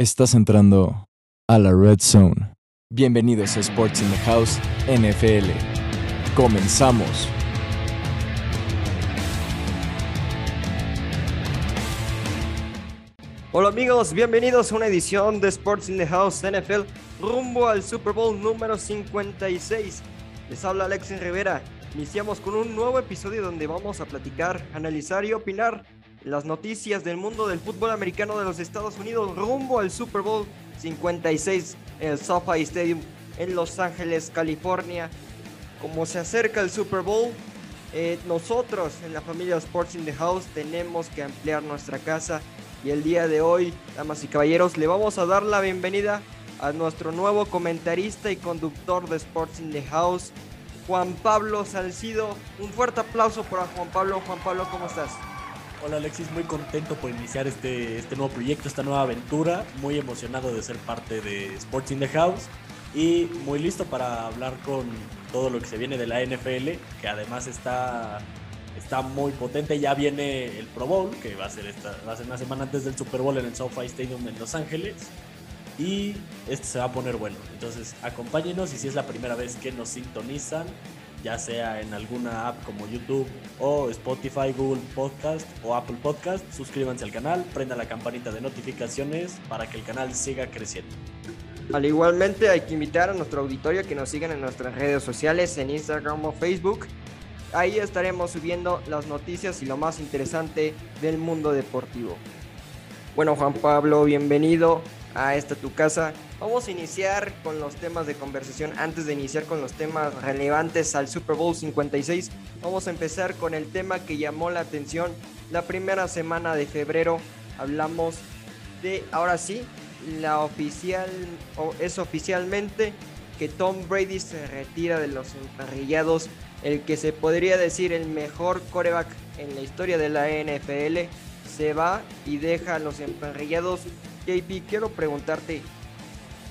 Estás entrando a la Red Zone. Bienvenidos a Sports in the House NFL. Comenzamos. Hola amigos, bienvenidos a una edición de Sports in the House NFL rumbo al Super Bowl número 56. Les habla Alexis Rivera. Iniciamos con un nuevo episodio donde vamos a platicar, analizar y opinar las noticias del mundo del fútbol americano de los Estados Unidos rumbo al Super Bowl 56 en el SoFi Stadium en Los Ángeles, California. Como se acerca el Super Bowl, eh, nosotros en la familia Sports in the House tenemos que ampliar nuestra casa y el día de hoy, damas y caballeros, le vamos a dar la bienvenida a nuestro nuevo comentarista y conductor de Sports in the House, Juan Pablo Salcido. Un fuerte aplauso para Juan Pablo. Juan Pablo, ¿cómo estás? Hola Alexis, muy contento por iniciar este, este nuevo proyecto, esta nueva aventura. Muy emocionado de ser parte de Sports in the House y muy listo para hablar con todo lo que se viene de la NFL, que además está está muy potente. Ya viene el Pro Bowl, que va a ser, esta, va a ser una semana antes del Super Bowl en el SoFi Stadium en Los Ángeles. Y este se va a poner bueno. Entonces, acompáñenos y si es la primera vez que nos sintonizan, ya sea en alguna app como YouTube o Spotify, Google Podcast o Apple Podcast, suscríbanse al canal, prenda la campanita de notificaciones para que el canal siga creciendo. Al igualmente hay que invitar a nuestro auditorio que nos sigan en nuestras redes sociales, en Instagram o Facebook. Ahí estaremos subiendo las noticias y lo más interesante del mundo deportivo. Bueno, Juan Pablo, bienvenido a esta tu casa. Vamos a iniciar con los temas de conversación. Antes de iniciar con los temas relevantes al Super Bowl 56, vamos a empezar con el tema que llamó la atención la primera semana de febrero. Hablamos de, ahora sí, la oficial, o es oficialmente que Tom Brady se retira de los emparrillados el que se podría decir el mejor coreback en la historia de la NFL, se va y deja a los emparrillados. JP, quiero preguntarte,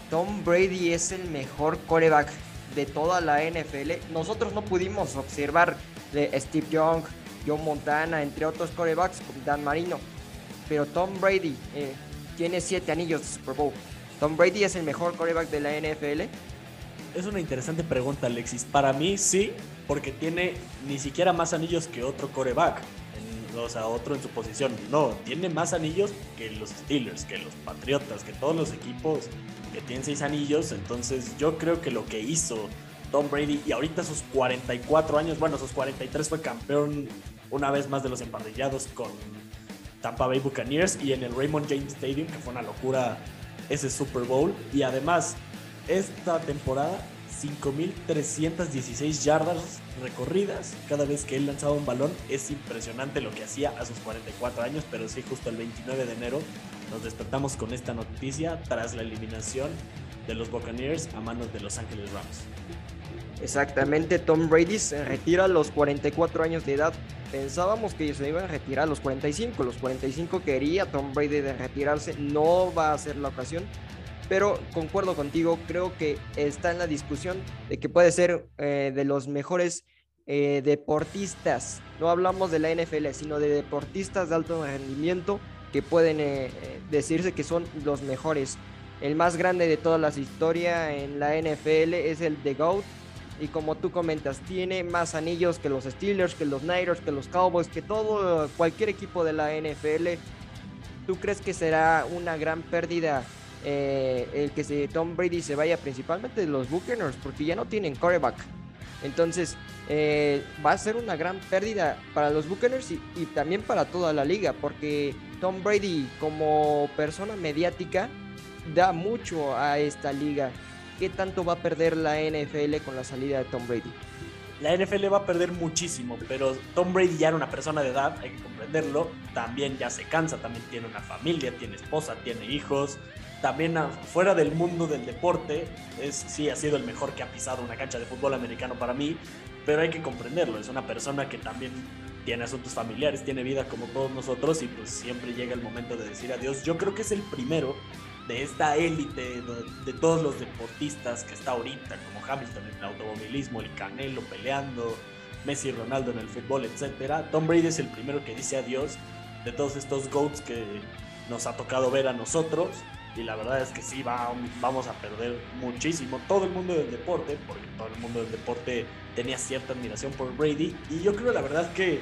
¿Tom Brady es el mejor coreback de toda la NFL? Nosotros no pudimos observar de Steve Young, John Montana, entre otros corebacks, Dan Marino, pero Tom Brady eh, tiene siete anillos de Super Bowl. ¿Tom Brady es el mejor coreback de la NFL? Es una interesante pregunta, Alexis. Para mí sí, porque tiene ni siquiera más anillos que otro coreback. O sea, otro en su posición. No, tiene más anillos que los Steelers, que los Patriotas, que todos los equipos que tienen seis anillos. Entonces yo creo que lo que hizo Tom Brady y ahorita sus 44 años, bueno, sus 43 fue campeón una vez más de los emparrillados con Tampa Bay Buccaneers y en el Raymond James Stadium, que fue una locura ese Super Bowl. Y además, esta temporada 5.316 yardas recorridas cada vez que él lanzaba un balón. Es impresionante lo que hacía a sus 44 años, pero sí, justo el 29 de enero nos despertamos con esta noticia tras la eliminación de los Buccaneers a manos de Los Ángeles Rams. Exactamente, Tom Brady se retira a los 44 años de edad. Pensábamos que se iba a retirar a los 45. Los 45 quería Tom Brady de retirarse. No va a ser la ocasión pero concuerdo contigo, creo que está en la discusión de que puede ser eh, de los mejores eh, deportistas. No hablamos de la NFL, sino de deportistas de alto rendimiento que pueden eh, decirse que son los mejores. El más grande de todas las historias en la NFL es el de GOAT. Y como tú comentas, tiene más anillos que los Steelers, que los Niners, que los Cowboys, que todo, cualquier equipo de la NFL. ¿Tú crees que será una gran pérdida eh, el que se, Tom Brady se vaya principalmente de los Buccaneers porque ya no tienen coreback. Entonces eh, va a ser una gran pérdida para los Buccaneers y, y, también para toda la liga porque Tom Brady como persona mediática da mucho a esta liga. ¿Qué tanto va a perder la NFL con la salida de Tom Brady? La NFL va a perder muchísimo, pero Tom Brady ya era una persona de edad, hay que comprenderlo. También ya se cansa, también tiene una familia, tiene esposa, tiene hijos también fuera del mundo del deporte, es, sí ha sido el mejor que ha pisado una cancha de fútbol americano para mí, pero hay que comprenderlo, es una persona que también tiene asuntos familiares, tiene vida como todos nosotros y pues siempre llega el momento de decir adiós. Yo creo que es el primero de esta élite de, todos los deportistas que está ahorita, como Hamilton en el automovilismo, el Canelo peleando, Messi Ronaldo en el fútbol, etc. Tom Brady es el primero que dice adiós de todos estos GOATs que nos ha tocado ver a nosotros y la verdad es que sí, va, vamos a perder muchísimo. Todo el mundo del deporte, porque todo el mundo del deporte tenía cierta admiración por Brady. Y yo creo la verdad que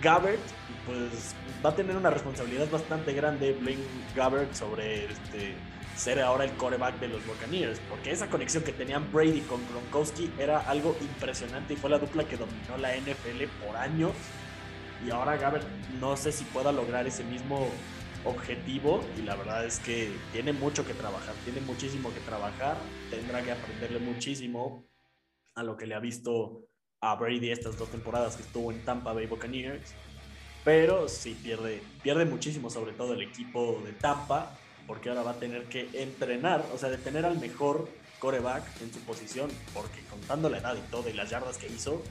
Gabbert pues, va a tener una responsabilidad bastante grande, Blaine Gabbert, sobre este, ser ahora el coreback de los Buccaneers. Porque esa conexión que tenían Brady con Gronkowski era algo impresionante y fue la dupla que dominó la NFL por años. Y ahora Gabbert no sé si pueda lograr ese mismo objetivo y la verdad es que tiene mucho que trabajar, tiene muchísimo que trabajar, tendrá que aprenderle muchísimo a lo que le ha visto a Brady estas dos temporadas que estuvo en Tampa Bay Buccaneers, pero sí pierde, pierde muchísimo sobre todo el equipo de Tampa, porque ahora va a tener que entrenar, o sea, de tener al mejor coreback en su posición, porque contando la edad y todo y las yardas que hizo,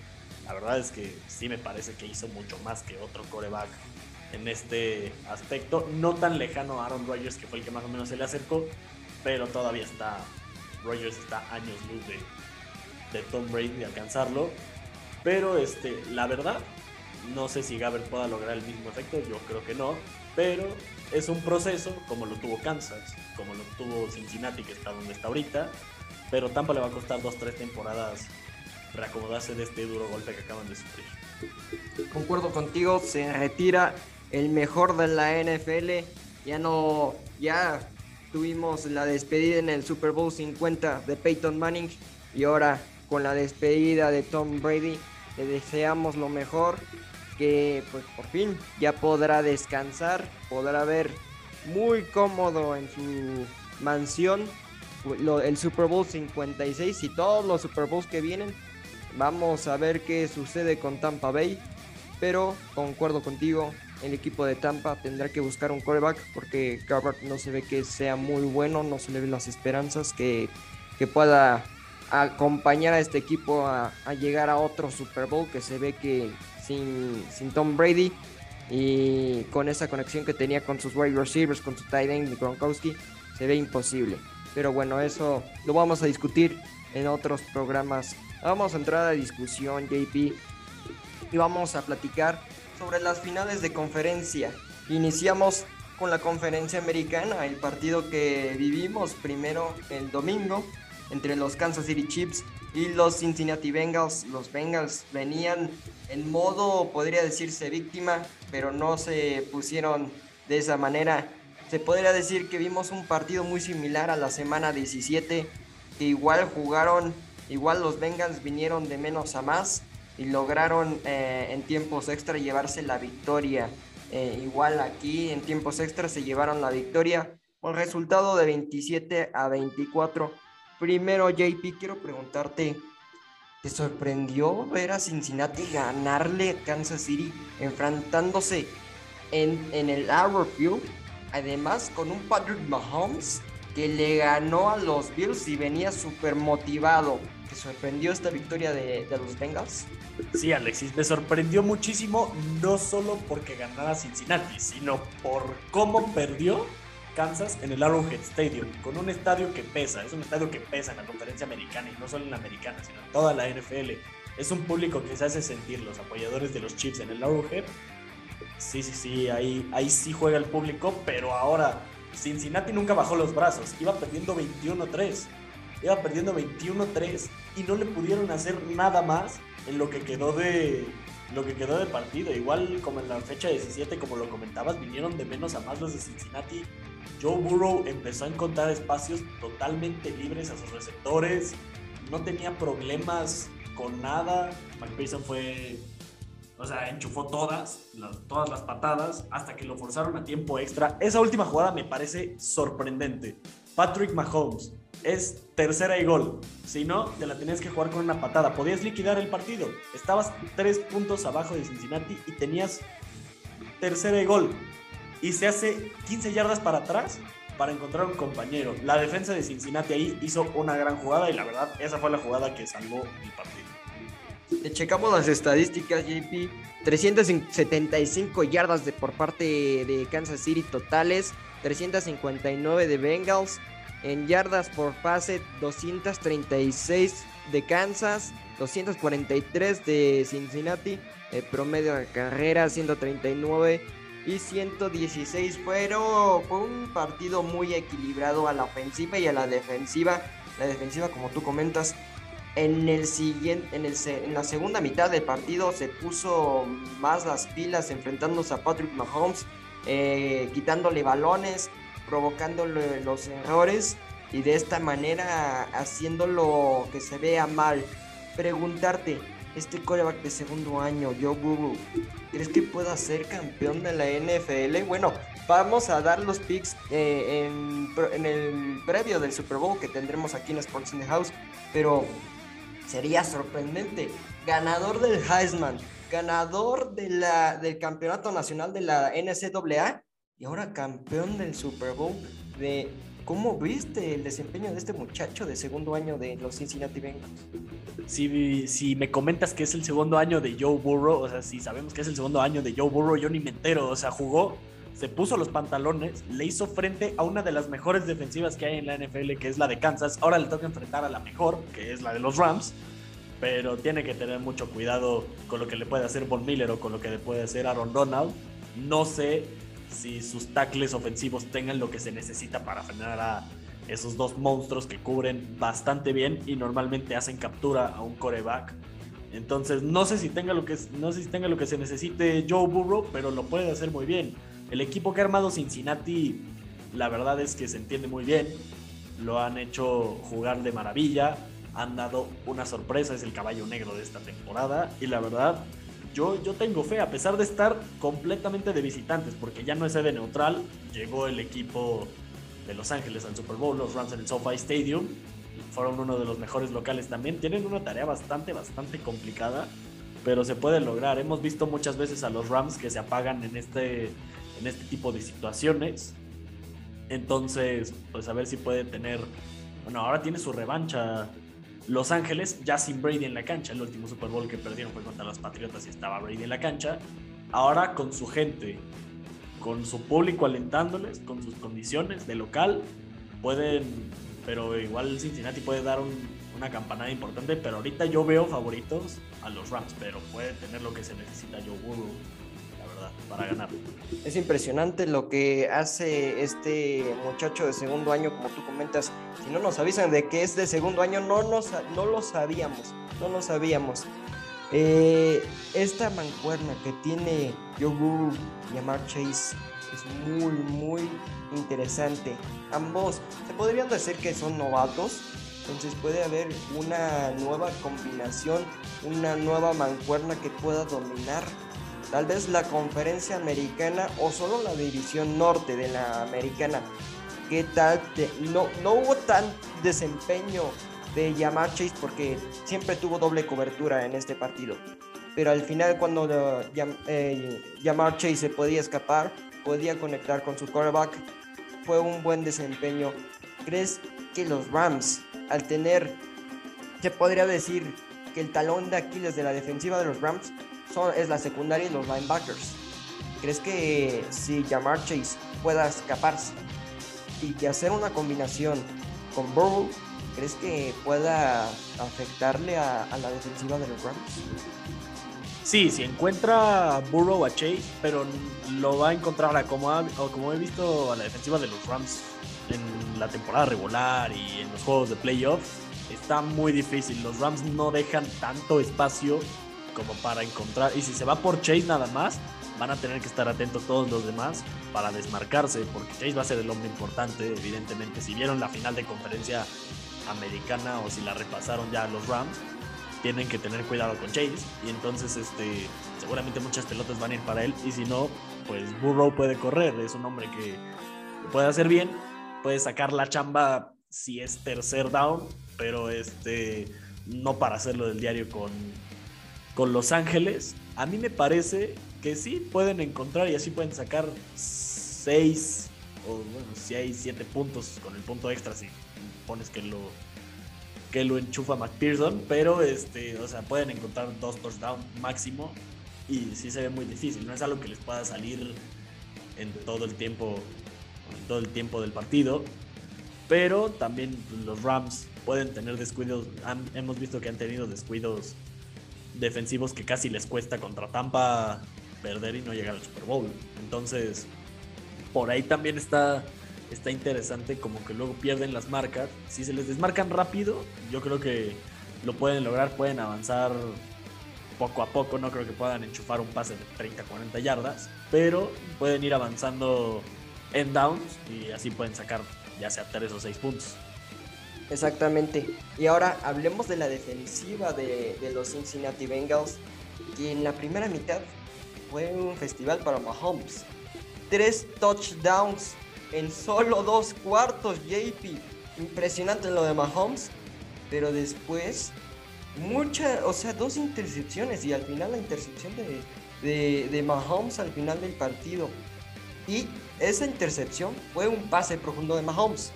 la verdad es que sí me parece que hizo mucho más que otro coreback en este aspecto. No tan lejano a Aaron Rodgers, que fue el que más o menos se le acercó, pero todavía está, Rodgers está años luz de, de Tom Brady de alcanzarlo. Pero este, la verdad, no sé si Gabriel pueda lograr el mismo efecto, yo creo que no, pero es un proceso como lo tuvo Kansas, como lo tuvo Cincinnati, que está donde está ahorita, pero Tampa le va a costar dos, tres temporadas reacomodarse de este duro golpe que acaban de sufrir. Concuerdo contigo, se retira el mejor de la NFL. Ya no, ya tuvimos la despedida en el Super Bowl 50 de Peyton Manning y ahora con la despedida de Tom Brady le deseamos lo mejor, que pues por fin ya podrá descansar, podrá ver muy cómodo en su mansión el Super Bowl 56 y todos los Super Bowls que vienen. Vamos a ver qué sucede con Tampa Bay, pero concuerdo contigo, el equipo de Tampa tendrá que buscar un coreback porque Gabbard no se ve que sea muy bueno, no se le ven las esperanzas que, pueda acompañar a este equipo a, llegar a otro Super Bowl que se ve que sin, sin Tom Brady y con esa conexión que tenía con sus wide receivers, con su tight end Gronkowski, se ve imposible. Pero bueno, eso lo vamos a discutir en otros programas. Vamos a entrar a discusión, JP, y vamos a platicar sobre las finales de conferencia. Iniciamos con la conferencia americana, el partido que vivimos primero el domingo entre los Kansas City Chiefs y los Cincinnati Bengals. Los Bengals venían en modo, podría decirse, víctima, pero no se pusieron de esa manera. Se podría decir que vimos un partido muy similar a la semana 17, que igual jugaron, igual los Bengals vinieron de menos a más y lograron eh, en tiempos extra llevarse la victoria. Eh, igual aquí en tiempos extra se llevaron la victoria con resultado de 27 a 24. Primero, JP, quiero preguntarte, ¿te sorprendió ver a Cincinnati ganarle a Kansas City enfrentándose en, en el Field? Además, con un Patrick Mahomes que le ganó a los Bills y venía súper motivado. ¿Te sorprendió esta victoria de, de, los Bengals? Sí, Alexis, me sorprendió muchísimo, no solo porque ganara Cincinnati, sino por cómo perdió Kansas en el Arrowhead Stadium, con un estadio que pesa, es un estadio que pesa en la conferencia americana y no solo en la americana, sino en toda la NFL. Es un público que se hace sentir, los apoyadores de los Chiefs en el Arrowhead. Sí, sí, sí, ahí, ahí sí juega el público, pero ahora Cincinnati nunca bajó los brazos, iba perdiendo 21-3, iba perdiendo 21-3 y no le pudieron hacer nada más en lo que quedó de lo que quedó de partido. Igual como en la fecha 17, como lo comentabas, vinieron de menos a más los de Cincinnati. Joe Burrow empezó a encontrar espacios totalmente libres a sus receptores, no tenía problemas con nada. McPherson fue o sea, enchufó todas, todas las patadas hasta que lo forzaron a tiempo extra. Esa última jugada me parece sorprendente. Patrick Mahomes es tercera y gol. Si no, te la tenías que jugar con una patada. Podías liquidar el partido. Estabas tres puntos abajo de Cincinnati y tenías tercera y gol. Y se hace 15 yardas para atrás para encontrar un compañero. La defensa de Cincinnati ahí hizo una gran jugada y la verdad, esa fue la jugada que salvó el partido. Checamos las estadísticas, JP. 375 yardas de, por parte de Kansas City totales, 359 de Bengals. En yardas por pase, 236 de Kansas, 243 de Cincinnati. El promedio de carrera, 139. y 116 fueron fue un partido muy equilibrado a la ofensiva y a la defensiva la defensiva como tú comentas en el siguiente en, el, en la segunda mitad del partido se puso más las pilas enfrentándose a Patrick Mahomes eh, quitándole balones provocándole los errores y de esta manera haciéndolo que se vea mal preguntarte este coreback de segundo año, Joe Burrow, ¿crees que pueda ser campeón de la NFL? Bueno, vamos a dar los picks eh, en, el previo del Super Bowl que tendremos aquí en Sports in the House, pero sería sorprendente. Ganador del Heisman, ganador de la, del campeonato nacional de la NCAA y ahora campeón del Super Bowl de ¿Cómo viste el desempeño de este muchacho de segundo año de los Cincinnati Bengals? Si, si me comentas que es el segundo año de Joe Burrow, o sea, si sabemos que es el segundo año de Joe Burrow, yo ni me entero. O sea, jugó, se puso los pantalones, le hizo frente a una de las mejores defensivas que hay en la NFL, que es la de Kansas. Ahora le toca enfrentar a la mejor, que es la de los Rams. Pero tiene que tener mucho cuidado con lo que le puede hacer Von Miller o con lo que le puede hacer Aaron Donald. No sé si sus tackles ofensivos tengan lo que se necesita para frenar a esos dos monstruos que cubren bastante bien y normalmente hacen captura a un coreback. Entonces, no sé si tenga lo que no sé si tenga lo que se necesite Joe Burrow, pero lo puede hacer muy bien. El equipo que ha armado Cincinnati, la verdad es que se entiende muy bien. Lo han hecho jugar de maravilla. Han dado una sorpresa, es el caballo negro de esta temporada. Y la verdad, yo, yo tengo fe, a pesar de estar completamente de visitantes, porque ya no es sede neutral, llegó el equipo de Los Ángeles al Super Bowl, los Rams en el SoFi Stadium, fueron uno de los mejores locales también, tienen una tarea bastante, bastante complicada, pero se puede lograr. Hemos visto muchas veces a los Rams que se apagan en este, en este tipo de situaciones, entonces, pues a ver si puede tener, bueno, ahora tiene su revancha los Ángeles, ya sin Brady en la cancha, el último Super Bowl que perdieron fue contra los Patriotas y estaba Brady en la cancha. Ahora con su gente, con su público alentándoles, con sus condiciones de local, pueden, pero igual Cincinnati puede dar una campanada importante, pero ahorita yo veo favoritos a los Rams, pero puede tener lo que se necesita Joe Burrow para ganar. Es impresionante lo que hace este muchacho de segundo año, como tú comentas. Si no nos avisan de que es de segundo año, no, nos, no lo sabíamos, no lo sabíamos. Eh, esta mancuerna que tiene Yogu y Amar Chase es muy, muy interesante. Ambos se podrían decir que son novatos, entonces puede haber una nueva combinación, una nueva mancuerna que pueda dominar tal vez la conferencia americana o solo la división norte de la americana. ¿Qué tal? no, no hubo tan desempeño de Yamar Chase porque siempre tuvo doble cobertura en este partido. Pero al final cuando eh, Yamar Chase se podía escapar, podía conectar con su quarterback, fue un buen desempeño. ¿Crees que los Rams, al tener, se podría decir que el talón de Aquiles de la defensiva de los Rams es la secundaria y los linebackers. ¿Crees que si Jamar Chase pueda escaparse y que hacer una combinación con Burrow, crees que pueda afectarle a, la defensiva de los Rams? Sí, si encuentra Burrow a Chase, pero lo va a encontrar a como, o como he visto a la defensiva de los Rams en la temporada regular y en los juegos de playoff, está muy difícil. Los Rams no dejan tanto espacio como para encontrar. Y si se va por Chase nada más, van a tener que estar atentos todos los demás para desmarcarse, porque Chase va a ser el hombre importante, evidentemente. Si vieron la final de conferencia americana o si la repasaron ya los Rams, tienen que tener cuidado con Chase. Y entonces, este, seguramente muchas pelotas van a ir para él. Y si no, pues Burrow puede correr. Es un hombre que puede hacer bien, puede sacar la chamba si es tercer down, pero este, no para hacerlo del diario con con Los Ángeles, a mí me parece que sí pueden encontrar y así pueden sacar 6 o bueno, 6, 7 puntos con el punto extra si pones que lo que lo enchufa McPherson, pero este, o sea, pueden encontrar dos touchdowns máximo y sí se ve muy difícil, no es algo que les pueda salir en todo el tiempo en todo el tiempo del partido, pero también los Rams pueden tener descuidos, hemos visto que han tenido descuidos defensivos que casi les cuesta contra Tampa perder y no llegar al Super Bowl. Entonces, por ahí también está, está interesante como que luego pierden las marcas. Si se les desmarcan rápido, yo creo que lo pueden lograr, pueden avanzar poco a poco, no creo que puedan enchufar un pase de 30, 40 yardas, pero pueden ir avanzando en downs y así pueden sacar ya sea 3 o 6 puntos. Exactamente. Y ahora hablemos de la defensiva de, los Cincinnati Bengals, que en la primera mitad fue un festival para Mahomes. Tres touchdowns en solo dos cuartos, JP. Impresionante lo de Mahomes. Pero después, muchas, o sea, dos intercepciones y al final la intercepción de, de, de Mahomes al final del partido. Y esa intercepción fue un pase profundo de Mahomes.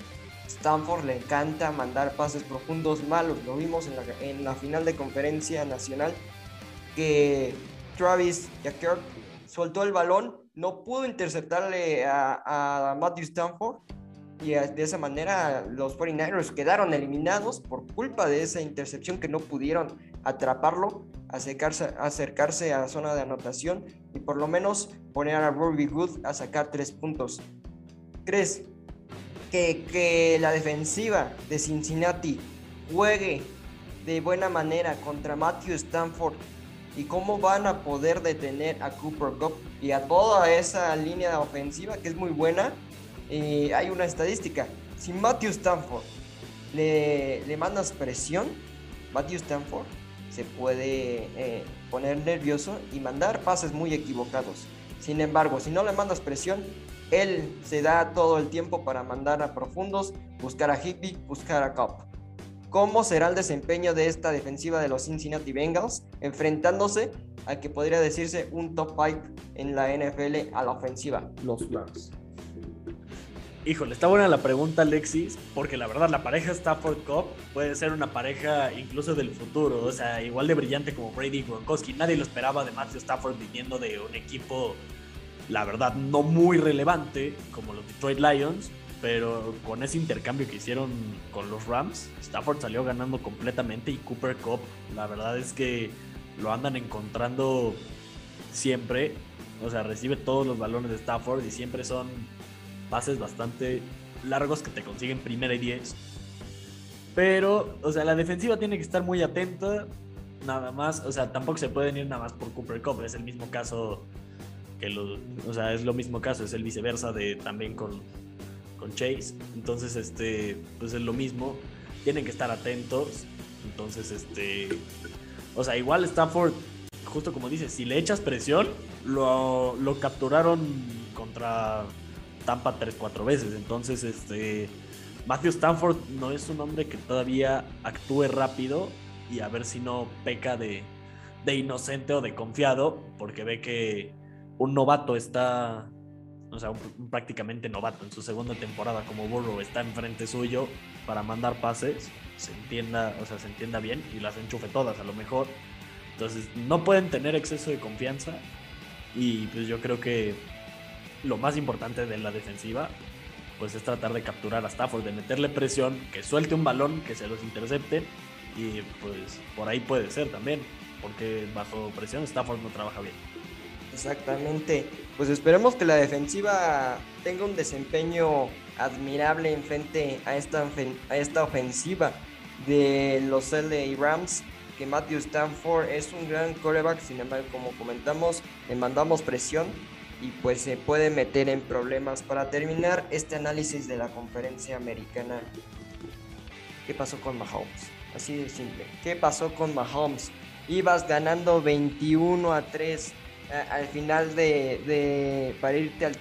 Stanford le encanta mandar pases profundos malos. Lo vimos en la, final de conferencia nacional que Travis Jacker soltó el balón, no pudo interceptarle a, Matthew Stanford y de esa manera los 49ers quedaron eliminados por culpa de esa intercepción que no pudieron atraparlo, acercarse, a la zona de anotación y por lo menos poner a Robbie Good a sacar tres puntos. ¿Crees que, la defensiva de Cincinnati juegue de buena manera contra Matthew Stanford y cómo van a poder detener a Cooper Cup y a toda esa línea ofensiva que es muy buena? Eh, hay una estadística. Si Matthew Stanford le, le mandas presión, Matthew Stanford se puede eh, poner nervioso y mandar pases muy equivocados. Sin embargo, si no le mandas presión, él se da todo el tiempo para mandar a profundos, buscar a Higby, buscar a Cup. ¿Cómo será el desempeño de esta defensiva de los Cincinnati Bengals enfrentándose al que podría decirse un top 5 en la NFL a la ofensiva, los Rams? Híjole, está buena la pregunta, Alexis, porque la verdad la pareja Stafford Cup puede ser una pareja incluso del futuro, o sea, igual de brillante como Brady y. Nadie lo esperaba de Matthew Stafford viniendo de un equipo, la verdad, no muy relevante como los Detroit Lions, pero con ese intercambio que hicieron con los Rams, Stafford salió ganando completamente y Cooper Cup, la verdad es que lo andan encontrando siempre, o sea, recibe todos los balones de Stafford y siempre son pases bastante largos que te consiguen primera y 10. Pero, o sea, la defensiva tiene que estar muy atenta. Nada más, o sea, tampoco se pueden ir nada más por Cooper Cup. Es el mismo caso que lo, o sea, es lo mismo caso, es el viceversa de también con, con Chase. Entonces, este, pues es lo mismo. Tienen que estar atentos. Entonces, este, o sea, igual Stafford, justo como dices, si le echas presión, lo, lo capturaron contra Tampa 3-4 veces. Entonces, este Matthew Stanford no es un hombre que todavía actúe rápido y a ver si no peca de, de inocente o de confiado, porque ve que un novato está, o sea, un, prácticamente novato en su segunda temporada como Burrow está enfrente suyo para mandar pases, se entienda, o sea, se entienda bien y las enchufe todas a lo mejor. Entonces, no pueden tener exceso de confianza y pues yo creo que lo más importante de la defensiva, pues es tratar de capturar a Stafford, de meterle presión, que suelte un balón, que se los intercepte y pues por ahí puede ser también, porque bajo presión Stafford no trabaja bien. Exactamente, pues esperemos que la defensiva tenga un desempeño admirable en frente a esta, a esta ofensiva de los LA Rams que Matthew Stanford es un gran coreback, sin embargo, como comentamos, le mandamos presión y pues se puede meter en problemas. Para terminar este análisis de la conferencia americana, ¿qué pasó con Mahomes? Así de simple. ¿Qué pasó con Mahomes? Ibas ganando 21 a 3 al final de, de para irte al,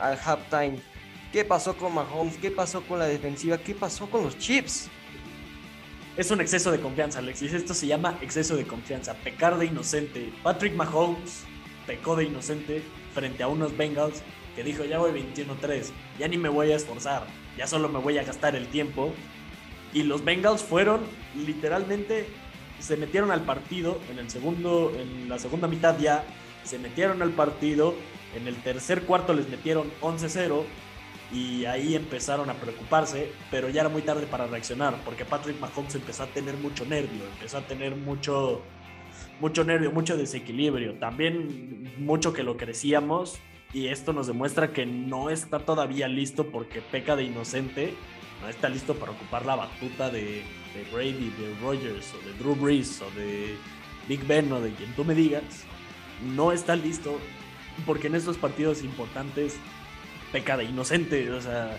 al halftime. ¿Qué pasó con Mahomes? ¿Qué pasó con la defensiva? ¿Qué pasó con los chips? Es un exceso de confianza, Alexis. Esto se llama exceso de confianza. Pecar de inocente. Patrick Mahomes pecó de inocente frente a unos Bengals que dijo, ya voy 21-3, ya ni me voy a esforzar, ya solo me voy a gastar el tiempo. Y los Bengals fueron literalmente, se metieron al partido en el segundo, en la segunda mitad ya, se metieron al partido, en el tercer cuarto les metieron 11-0 y ahí empezaron a preocuparse, pero ya era muy tarde para reaccionar, porque Patrick Mahomes empezó a tener mucho nervio, empezó a tener mucho, mucho nervio, mucho desequilibrio, también mucho que lo crecíamos y esto nos demuestra que no está todavía listo porque peca de inocente, no está listo para ocupar la batuta de, Brady, de Rogers o de Drew Brees o de Big Ben o de quien tú me digas, no está listo porque en estos partidos importantes peca de inocente, o sea,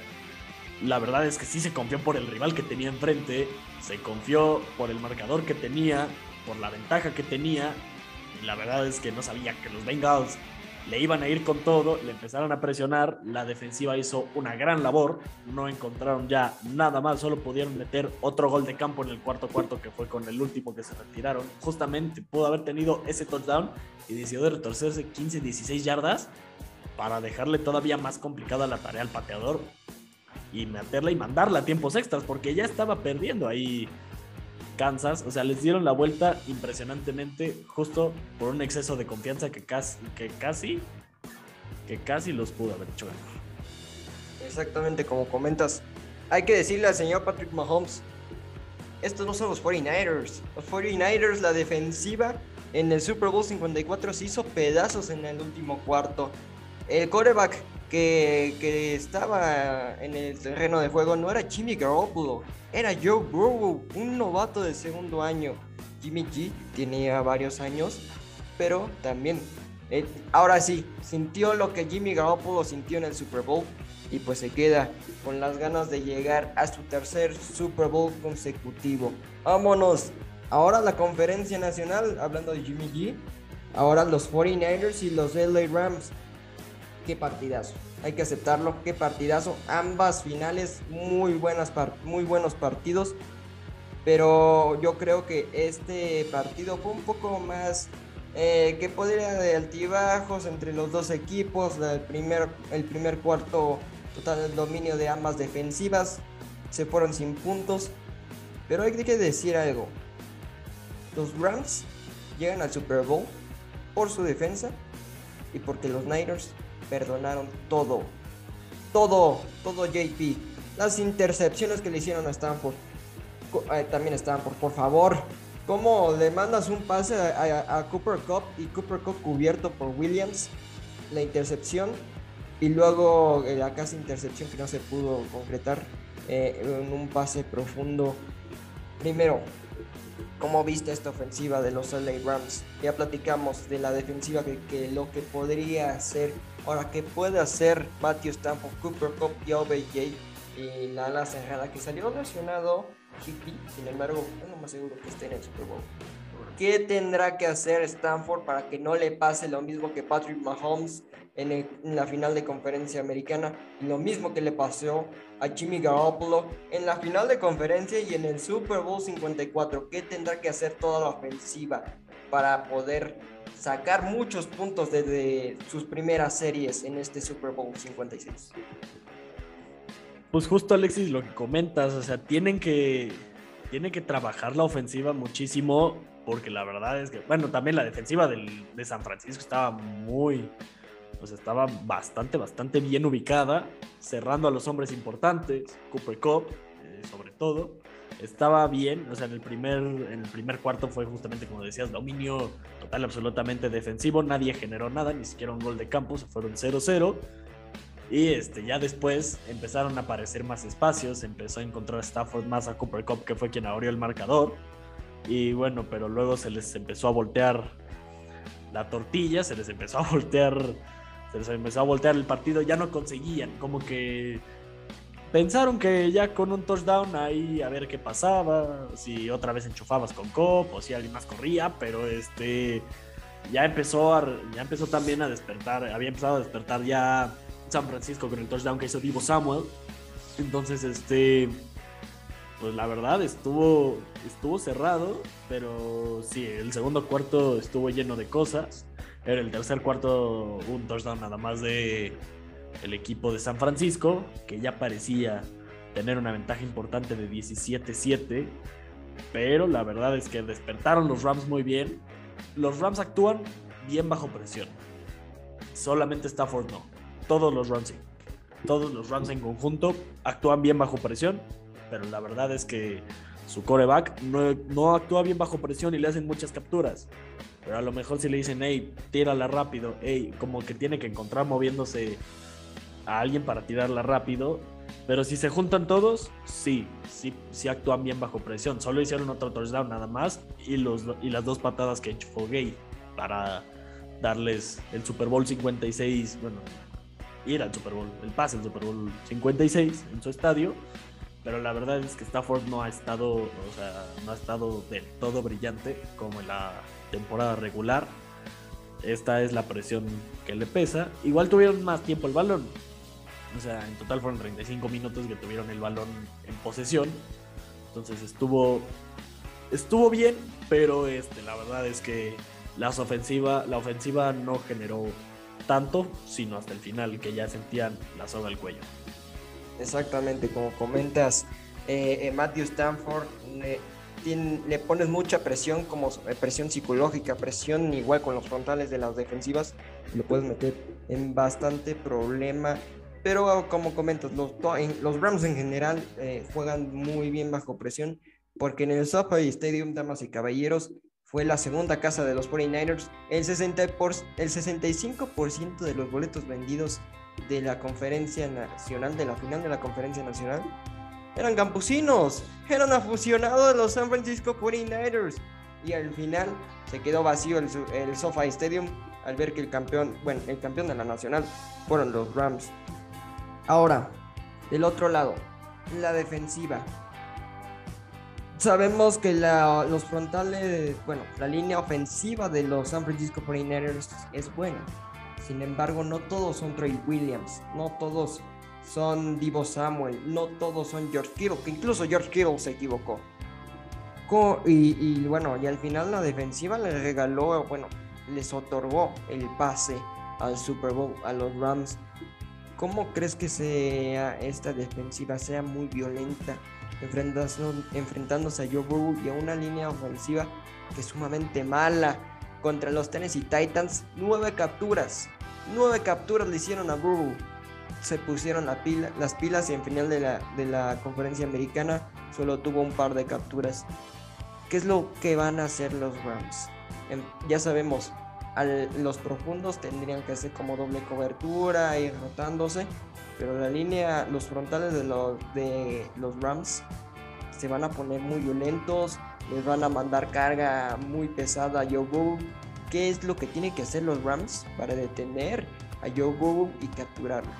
la verdad es que sí se confió por el rival que tenía enfrente, se confió por el marcador que tenía, por la ventaja que tenía, y la verdad es que no sabía que los Bengals le iban a ir con todo, le empezaron a presionar, la defensiva hizo una gran labor, no encontraron ya nada más, solo pudieron meter otro gol de campo en el cuarto cuarto que fue con el último que se retiraron. Justamente pudo haber tenido ese touchdown y decidió de retorcerse 15, 16 yardas para dejarle todavía más complicada la tarea al pateador y meterla y mandarla a tiempos extras porque ya estaba perdiendo ahí Kansas, o sea, les dieron la vuelta impresionantemente justo por un exceso de confianza que casi, que casi, que casi los pudo haber hecho. Exactamente como comentas. Hay que decirle al señor Patrick Mahomes, estos no son los 49ers. Los 49ers, la defensiva en el Super Bowl 54 se hizo pedazos en el último cuarto. El quarterback que, estaba en el terreno de juego no era Jimmy Garoppolo, era Joe Burrow, un novato de segundo año. Jimmy G tenía varios años, pero también, eh, ahora sí, sintió lo que Jimmy Garoppolo sintió en el Super Bowl y pues se queda con las ganas de llegar a su tercer Super Bowl consecutivo. Vámonos. Ahora la conferencia nacional, hablando de Jimmy G, ahora los 49ers y los LA Rams qué partidazo. Hay que aceptarlo, qué partidazo. Ambas finales, muy, buenas muy buenos partidos. Pero yo creo que este partido fue un poco más eh, que podría de altibajos entre los dos equipos. El primer, el primer cuarto, total dominio de ambas defensivas. Se fueron sin puntos. Pero hay que decir algo. Los Rams llegan al Super Bowl por su defensa y porque los Niners perdonaron todo. Todo, todo JP. Las intercepciones que le hicieron a Stanford. Eh, también Stanford, por favor. ¿Cómo le mandas un pase a, Cooper Cup y Cooper Cup cubierto por Williams? La intercepción y luego eh, la casi intercepción que no se pudo concretar eh, en un pase profundo. Primero, ¿Cómo viste esta ofensiva de los LA Rams? Ya platicamos de la defensiva que, lo que podría hacer. Ahora, ¿qué puede hacer Matthew Stanford, Cooper Cup y OBJ? Y la ala cerrada que salió lesionado, Hippie, sin embargo, no más seguro que esté en el Super Bowl. ¿Qué tendrá que hacer Stanford para que no le pase lo mismo que Patrick Mahomes en, la final de conferencia americana? lo mismo que le pasó a Jimmy Garoppolo en la final de conferencia y en el Super Bowl 54. ¿Qué tendrá que hacer toda la ofensiva para poder sacar muchos puntos desde sus primeras series en este Super Bowl 56? Pues justo Alexis lo que comentas, o sea, tienen que tienen que trabajar la ofensiva muchísimo porque la verdad es que, bueno, también la defensiva de San Francisco estaba muy, pues estaba bastante, bastante bien ubicada, cerrando a los hombres importantes, Cooper Cup, eh, sobre todo. Estaba bien, o sea, en el, primer, el primer cuarto fue justamente, como decías, dominio total, absolutamente defensivo. Nadie generó nada, ni siquiera un gol de campo, se fueron 0-0. Y este, ya después empezaron a aparecer más espacios, empezó a encontrar Stafford más a Cooper Cup, que fue quien abrió el marcador. Y bueno, pero luego se les empezó a voltear la tortilla, se les empezó a voltear se les empezó a voltear el partido, ya no conseguían, como que pensaron que ya con un touchdown ahí a ver qué pasaba, si otra vez enchufabas con Cop o si alguien más corría, pero este ya empezó a, ya empezó también a despertar, había empezado a despertar ya San Francisco con el touchdown que hizo Divo Samuel. Entonces, este pues la verdad estuvo estuvo cerrado, pero sí, el segundo cuarto estuvo lleno de cosas. Era el tercer cuarto, un touchdown nada más de el equipo de San Francisco, que ya parecía tener una ventaja importante de 17-7. Pero la verdad es que despertaron los Rams muy bien. Los Rams actúan bien bajo presión. Solamente Stafford no. Todos los Rams. Todos los Rams en conjunto actúan bien bajo presión. Pero la verdad es que su coreback no, no actúa bien bajo presión y le hacen muchas capturas. Pero a lo mejor si le dicen, hey, tírala rápido, hey, como que tiene que encontrar moviéndose a alguien para tirarla rápido. Pero si se juntan todos, sí, sí, sí actúan bien bajo presión. Solo hicieron otro touchdown nada más y, los, y las dos patadas que echó Gay para darles el Super Bowl 56, bueno, ir al Super Bowl, el pase al Super Bowl 56 en su estadio. Pero la verdad es que Stafford no ha estado, o sea, no ha estado del todo brillante como en la temporada regular. Esta es la presión que le pesa. Igual tuvieron más tiempo el balón. O sea, en total fueron 35 minutos que tuvieron el balón en posesión. Entonces estuvo estuvo bien, pero este la verdad es que las ofensiva, la ofensiva no generó tanto, sino hasta el final que ya sentían la soga al cuello. Exactamente, como comentas, eh, eh, Matthew Stanford le, pones mucha presión, como eh, presión psicológica, presión igual con los frontales de las defensivas, lo puedes meter en bastante problema. Pero como comentas, los, los Rams en general juegan muy bien bajo presión, porque en el SoFi Stadium, damas y caballeros, fue la segunda casa de los 49ers. El, 60 por, el 65% de los boletos vendidos de la conferencia nacional, de la final de la conferencia nacional, eran campusinos, eran aficionados de los San Francisco 49ers. Y al final se quedó vacío el, el SoFi Stadium al ver que el campeón, bueno, el campeón de la nacional fueron los Rams. Ahora, del otro lado, la defensiva. Sabemos que los frontales, bueno, la línea ofensiva de los San Francisco 49ers es buena. Sin embargo, no todos son Trey Williams, no todos son Divo Samuel, no todos son George Kittle, que incluso George Kittle se equivocó. Y, bueno, y al final la defensiva le regaló, bueno, les otorgó el pase al Super Bowl, a los Rams. ¿Cómo crees que sea esta defensiva sea muy violenta? enfrentándose a Joe Burrow y a una línea ofensiva que es sumamente mala. Contra los Tennessee Titans, nueve capturas. Nueve capturas le hicieron a Burrow. Se pusieron la pila, las pilas y en final de la, de la conferencia americana solo tuvo un par de capturas. ¿Qué es lo que van a hacer los Rams? ya sabemos, los profundos tendrían que hacer como doble cobertura, ir rotándose pero la línea, los frontales de los, de los Rams se van a poner muy violentos, les van a mandar carga muy pesada a Joe. ¿Qué es lo que tienen que hacer los Rams para detener a Joe Burrow y capturarlo?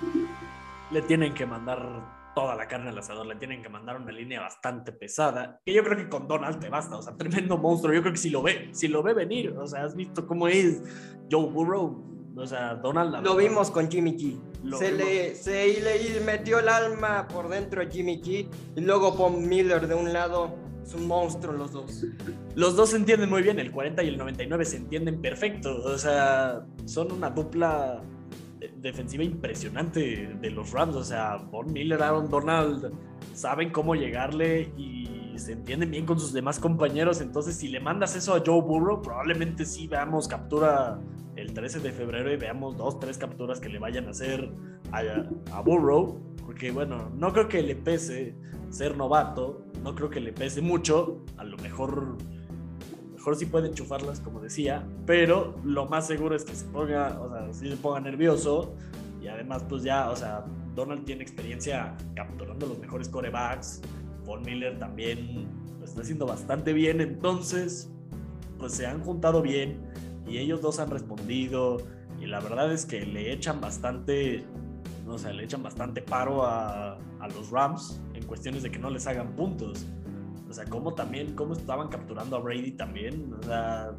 Le tienen que mandar toda la carne al asador, le tienen que mandar una línea bastante pesada, que yo creo que con Donald te basta, o sea, tremendo monstruo, yo creo que si lo ve, si lo ve venir, o sea, has visto cómo es Joe Burrow, o sea, Donald... Lo vimos con Jimmy G. Se le, se le metió el alma por dentro a Jimmy G. Y luego Von Miller de un lado. Es un monstruo los dos. Los dos se entienden muy bien. El 40 y el 99 se entienden perfecto. O sea, son una dupla defensiva impresionante de los Rams. O sea, Von Miller, Aaron Donald saben cómo llegarle y se entienden bien con sus demás compañeros. Entonces, si le mandas eso a Joe Burrow, probablemente sí veamos captura el 13 de febrero y veamos dos, tres capturas que le vayan a hacer a, Burrow, porque bueno, no creo que le pese ser novato, no creo que le pese mucho, a lo mejor, mejor sí puede enchufarlas, como decía, pero lo más seguro es que se ponga, o sea, sí se ponga nervioso y además pues ya, o sea, Donald tiene experiencia capturando los mejores corebacks, Von Miller también lo está haciendo bastante bien, entonces pues se han juntado bien y ellos dos han respondido y la verdad es que le echan bastante, o sea, le echan bastante paro a, a los Rams en cuestiones de que no les hagan puntos. O sea, cómo también, cómo estaban capturando a Brady también. O sea,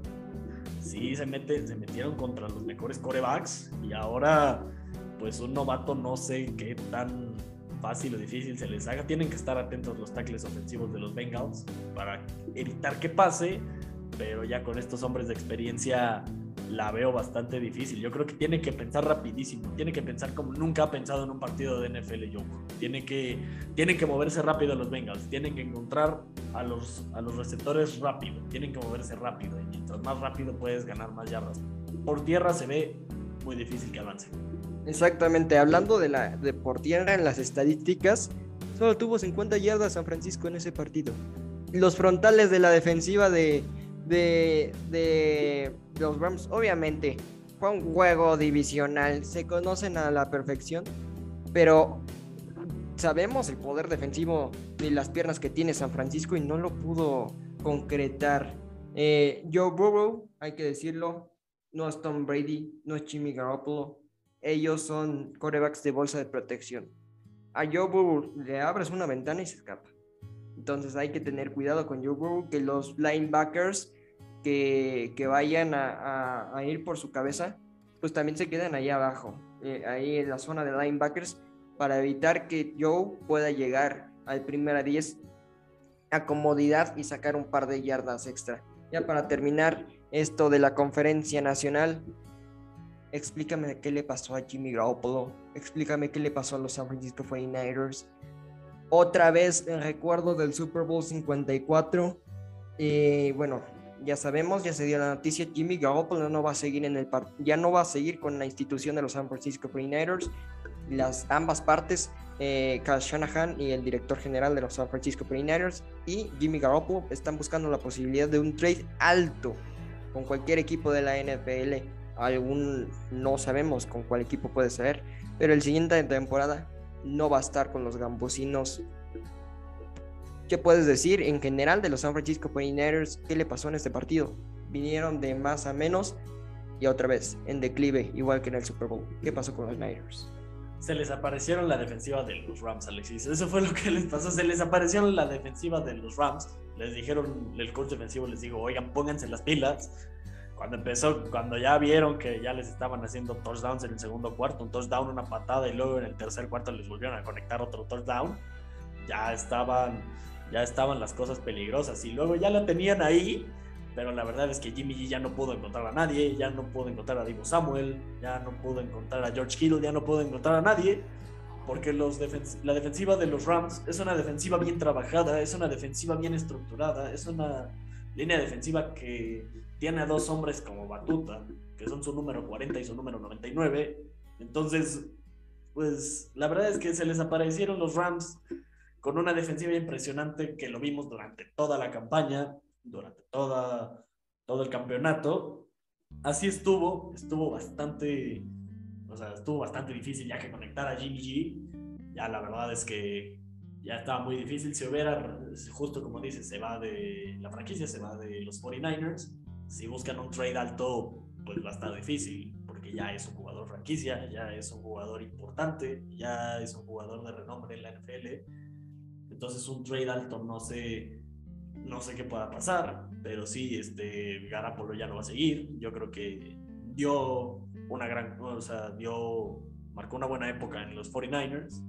sí se, mete, se metieron contra los mejores corebacks y ahora, pues un novato no sé qué tan fácil o difícil se les haga. Tienen que estar atentos los tackles ofensivos de los Bengals para evitar que pase pero ya con estos hombres de experiencia la veo bastante difícil. Yo creo que tiene que pensar rapidísimo, tiene que pensar como nunca ha pensado en un partido de NFL. Tiene que, tienen que moverse rápido los Bengals, tienen que encontrar a los, a los receptores rápido, tienen que moverse rápido y mientras más rápido puedes ganar más yardas. Por tierra se ve muy difícil que avance. Exactamente, hablando de la de por tierra en las estadísticas, solo tuvo 50 yardas San Francisco en ese partido. los frontales de la defensiva de, de, de los Rams, obviamente, fue un juego divisional, se conocen a la perfección, pero sabemos el poder defensivo de las piernas que tiene San Francisco y no lo pudo concretar. Eh, Joe Burrow, hay que decirlo, no es Tom Brady, no es Jimmy Garoppolo, ellos son corebacks de bolsa de protección. A Joe Burrow le abres una ventana y se escapa. Entonces hay que tener cuidado con Joe Burrow, que los linebackers que, vayan a, ir por su cabeza, pues también se quedan ahí abajo, eh, ahí en la zona de linebackers, para evitar que Joe pueda llegar al primer 10 a comodidad y sacar un par de yardas extra. Ya para terminar esto de la conferencia nacional, explícame qué le pasó a Jimmy Garoppolo, explícame qué le pasó a los San Francisco 49ers. Otra vez el recuerdo del Super Bowl 54. y bueno, ya sabemos, ya se dio la noticia, Jimmy Garoppolo no va a seguir en el ya no va a seguir con la institución de los San Francisco 49ers. Las ambas partes, eh, Shanahan y el director general de los San Francisco 49ers y Jimmy Garoppolo están buscando la posibilidad de un trade alto con cualquier equipo de la NFL. Algún no sabemos con cuál equipo puede ser, pero el siguiente temporada no va a estar con los gambusinos ¿Qué puedes decir en general de los San Francisco 49ers? ¿Qué le pasó en este partido? Vinieron de más a menos y otra vez en declive, igual que en el Super Bowl. ¿Qué pasó con los Niners? Se les aparecieron la defensiva de los Rams, Alexis. Eso fue lo que les pasó. Se les aparecieron la defensiva de los Rams. Les dijeron, el coach defensivo les dijo, oigan, pónganse las pilas. Cuando empezó, cuando ya vieron que ya les estaban haciendo touchdowns en el segundo cuarto, un touchdown, una patada y luego en el tercer cuarto les volvieron a conectar otro touchdown, ya estaban ya estaban las cosas peligrosas y luego ya la tenían ahí, pero la verdad es que Jimmy G ya no pudo encontrar a nadie, ya no pudo encontrar a Divo Samuel, ya no pudo encontrar a George Kittle, ya no pudo encontrar a nadie, porque los la defensiva de los Rams es una defensiva bien trabajada, es una defensiva bien estructurada, es una línea defensiva que tiene a dos hombres como batuta, que son su número 40 y su número 99. Entonces, pues la verdad es que se les aparecieron los Rams con una defensiva impresionante que lo vimos durante toda la campaña, durante toda, todo el campeonato. Así estuvo, estuvo bastante, o sea, estuvo bastante difícil ya que conectar a Jimmy G. Ya la verdad es que ya estaba muy difícil. Si hubiera, justo como dices, se va de la franquicia, se va de los 49ers. Si buscan un trade alto, pues va a estar difícil, porque ya es un jugador franquicia, ya es un jugador importante, ya es un jugador de renombre en la NFL entonces un trade alto no sé, no sé qué pueda pasar, pero sí, este, Garapolo ya no va a seguir. Yo creo que dio una gran, o sea, dio, marcó una buena época en los 49ers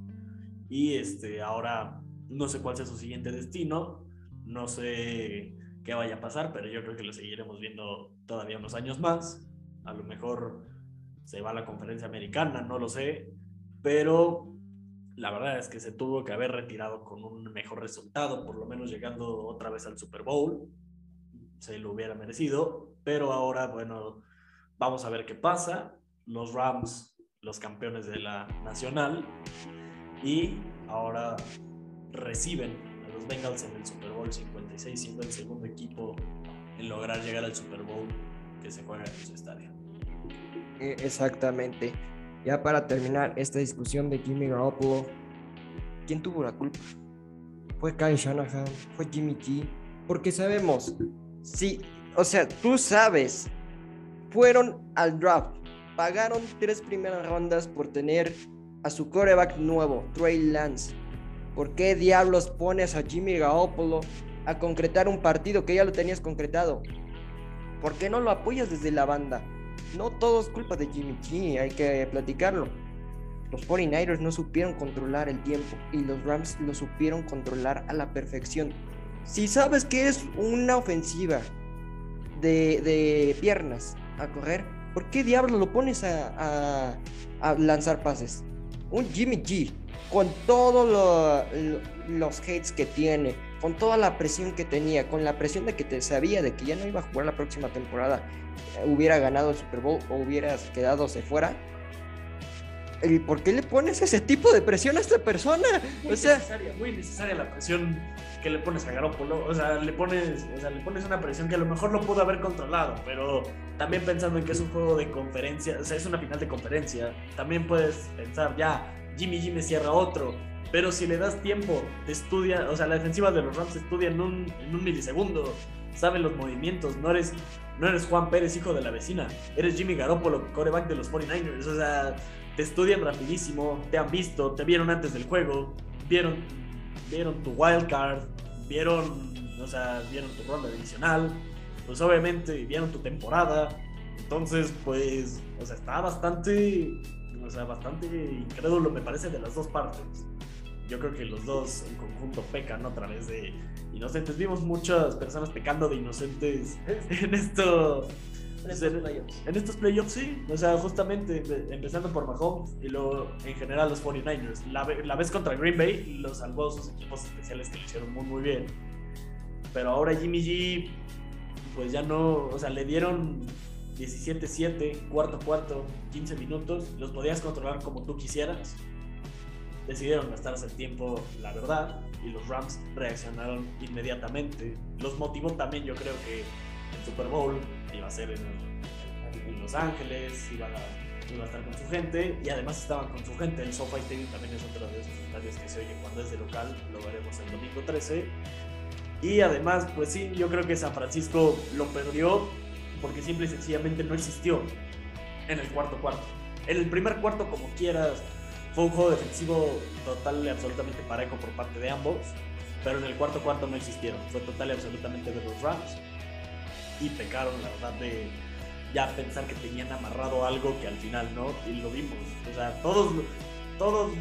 y este, ahora no sé cuál sea su siguiente destino, no sé qué vaya a pasar, pero yo creo que lo seguiremos viendo todavía unos años más. A lo mejor se va a la conferencia americana, no lo sé, pero la verdad es que se tuvo que haber retirado con un mejor resultado, por lo menos llegando otra vez al Super Bowl. Se lo hubiera merecido, pero ahora, bueno, vamos a ver qué pasa. Los Rams, los campeones de la Nacional, y ahora reciben a los Bengals en el Super Bowl 56, siendo el segundo equipo en lograr llegar al Super Bowl que se juega en su estadio. E, exactamente. Ya para terminar esta discusión de Jimmy Garoppolo, ¿quién tuvo la culpa? Fue Kyle Shanahan, fue Jimmy G, porque sabemos, sí, o sea, tú sabes, fueron al draft, pagaron tres primeras rondas por tener a su coreback nuevo, Trey Lance. ¿Por qué diablos pones a Jimmy Garoppolo a concretar un partido que ya lo tenías concretado? ¿Por qué no lo apoyas desde la banda? No todo es culpa de Jimmy G, hay que platicarlo. Los 49ers no supieron controlar el tiempo y los Rams lo supieron controlar a la perfección. Si sabes que es una ofensiva de, piernas a correr, ¿por qué diablos lo pones a, lanzar pases? Un Jimmy G, con todos los hates que tiene, con toda la presión que tenía, con la presión de que te sabía de que ya no iba a jugar la próxima temporada, hubiera ganado el Super Bowl o hubieras quedado fuera, ¿Y por qué le pones ese tipo de presión a esta persona? Muy necesaria, muy necesaria la presión que le pones a Garoppolo. O sea, le pones, o sea, le pones una presión que a lo mejor lo pudo haber controlado, pero también pensando en que es un juego de conferencia, o sea, es una final de conferencia, también puedes pensar, ya, Jimmy Jimmy cierra otro. Pero si le das tiempo, te estudia, o sea, la defensiva de los Rams estudia en un, en un milisegundo, sabe los movimientos, no eres, no eres Juan Pérez, hijo de la vecina, eres Jimmy Garoppolo, coreback de los 49ers, o sea, te estudian rapidísimo, te han visto, te vieron antes del juego, vieron, vieron tu wild card, vieron, o sea, vieron tu ronda adicional, pues obviamente vieron tu temporada, entonces pues, o sea, está bastante, o sea, bastante incrédulo me parece de las dos partes. Yo creo que los dos en conjunto pecan otra vez de inocentes. Vimos muchas personas pecando de inocentes en esto. En estos playoffs. En estos playoffs, sí. O sea, justamente empezando por Mahomes y luego en general los 49ers. La, la vez contra Green Bay los salvó sus equipos especiales que lo hicieron muy, muy bien. Pero ahora Jimmy G, pues ya no. O sea, le dieron 17-7, cuarto, cuarto, 15 minutos. Los podías controlar como tú quisieras decidieron gastarse el tiempo, la verdad, y los Rams reaccionaron inmediatamente. Los motivó también, yo creo que el Super Bowl iba a ser en, Los Ángeles, iba a, estar con su gente, y además estaban con su gente. El SoFi Stadium también es otro de esos estadios que se oye cuando es de local, lo veremos el domingo 13. Y además, pues sí, yo creo que San Francisco lo perdió porque simple y sencillamente no existió en el cuarto cuarto. En el primer cuarto, como quieras, fue un juego defensivo total y absolutamente parejo por parte de ambos, pero en el cuarto cuarto no existieron. Fue total y absolutamente de los Rams y pecaron, la verdad, de ya pensar que tenían amarrado algo que al final no, y lo vimos. O sea, todos, todos,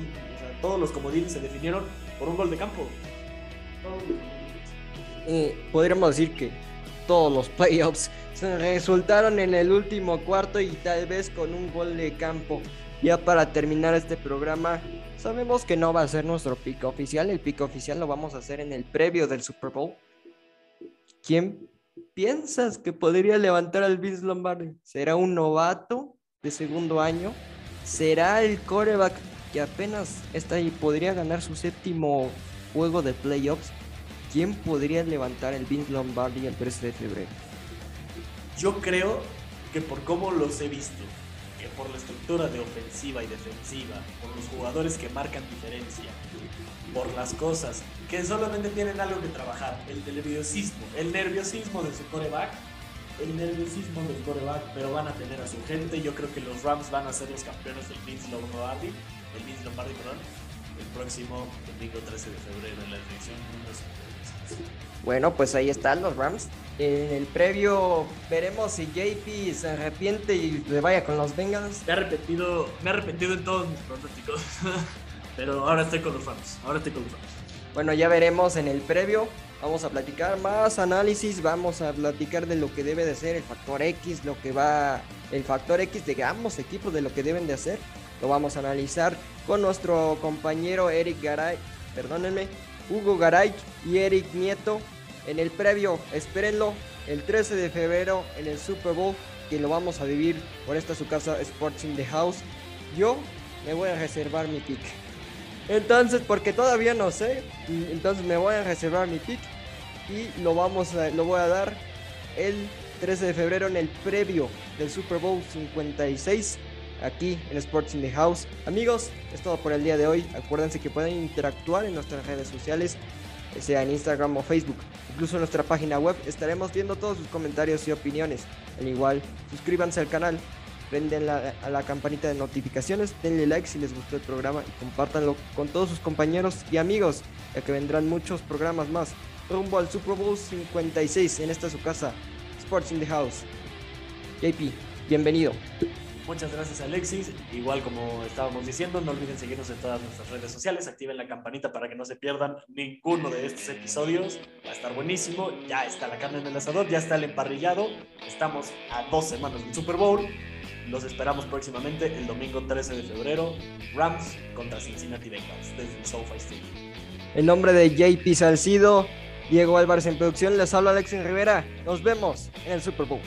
todos los comodines se definieron por un gol de campo. podríamos decir que todos los playoffs resultaron en el último cuarto y tal vez con un gol de campo. Ya para terminar este programa, sabemos que no va a ser nuestro pick oficial. El pick oficial lo vamos a hacer en el previo del Super Bowl. ¿Quién piensas que podría levantar al Vince Lombardi? ¿Será un novato de segundo año? ¿Será el coreback que apenas está ahí podría ganar su séptimo juego de playoffs? ¿Quién podría levantar el Vince Lombardi el 13 de febrero? Yo creo que por cómo los he visto, por la estructura de ofensiva y defensiva, por los jugadores que marcan diferencia, por las cosas que solamente tienen algo que trabajar, el nerviosismo, el nerviosismo de su coreback, el nerviosismo del coreback, pero van a tener a su gente. Yo creo que los Rams van a ser los campeones del Vince Lombardi, el Vince Lombardi, perdón, el próximo domingo 13 de febrero en la edición bueno, pues ahí están los Rams. En el previo veremos si JP se arrepiente y le vaya con los Bengals. Me he arrepentido, me he arrepentido en todos mis pronósticos. Pero ahora estoy con los Rams. Ahora estoy con los Rams. Bueno, ya veremos en el previo. Vamos a platicar más análisis, vamos a platicar de lo que debe de ser el factor X, lo que va, el factor X de ambos equipos, de lo que deben de hacer. Lo vamos a analizar con nuestro compañero Eric Garay, perdónenme, Hugo Garay y Eric Nieto en el previo. Espérenlo el 13 de febrero en el Super Bowl, que lo vamos a vivir por esta su casa Sports in the House. Yo me voy a reservar mi pick. Entonces, porque todavía no sé, entonces me voy a reservar mi pick y lo vamos a, lo voy a dar el 13 de febrero en el previo del Super Bowl 56 aquí en Sports in the House. Amigos, es todo por el día de hoy. Acuérdense que pueden interactuar en nuestras redes sociales, sea en Instagram o Facebook. Incluso en nuestra página web estaremos viendo todos sus comentarios y opiniones. Al igual, suscríbanse al canal, prenden a la campanita de notificaciones, denle like si les gustó el programa y compártanlo con todos sus compañeros y amigos, ya que vendrán muchos programas más rumbo al Super Bowl 56 en esta su casa, Sports in the House. JP, bienvenido. Muchas gracias Alexis. Igual como estábamos diciendo, no olviden seguirnos en todas nuestras redes sociales, activen la campanita para que no se pierdan ninguno de estos episodios. Va a estar buenísimo. Ya está la carne en el asador, ya está el emparrillado. Estamos a dos semanas del Super Bowl. Los esperamos próximamente el domingo 13 de febrero. Rams contra Cincinnati Bengals desde el SoFi Stadium. En nombre de JP Salcido, Diego Álvarez en producción, les habla Alexis Rivera. Nos vemos en el Super Bowl.